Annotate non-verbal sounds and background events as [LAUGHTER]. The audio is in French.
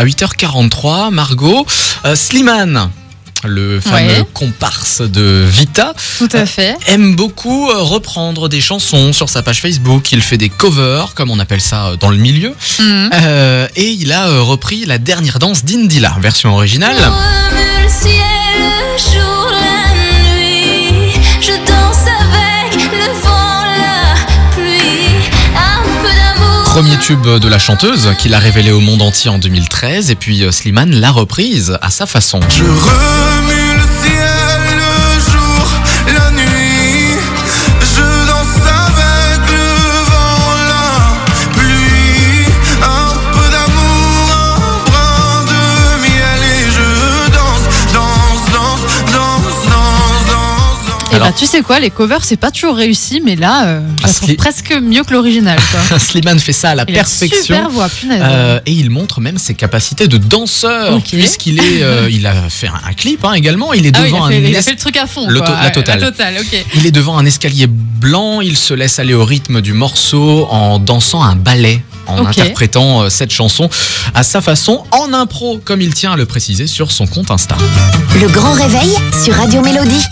à 8h43. Margot, euh, Slimane. Le fameux Ouais. comparse de Vita Tout à fait. aime beaucoup euh, reprendre des chansons sur sa page Facebook. Il fait des covers, comme on appelle ça euh, dans le milieu. Mhm. Euh, et il a euh, repris la dernière danse d'Indila, version originale. Premier tube de la chanteuse qu'il a révélé au monde entier en 2013 et puis euh, Slimane l'a reprise à sa façon. Alors- bah, tu sais quoi, les covers, c'est pas toujours réussi, mais là, euh, je Ah, la trouve presque mieux que l'original. [LAUGHS] Slimane fait ça à la Il a une perfection. super voix, punaise. Euh, et il montre même ses capacités de danseur, puisqu'il est, euh, [LAUGHS] il a fait un, clip hein, également. Il est Ah il, devant a fait, un il a es- fait le truc à fond. Le quoi. to- la totale. La totale, ok. il est devant un escalier blanc. Il se laisse aller au rythme du morceau en dansant un ballet, en interprétant euh, cette chanson à sa façon, en impro, comme il tient à le préciser sur son compte Insta. Le grand réveil sur Radio Mélodie.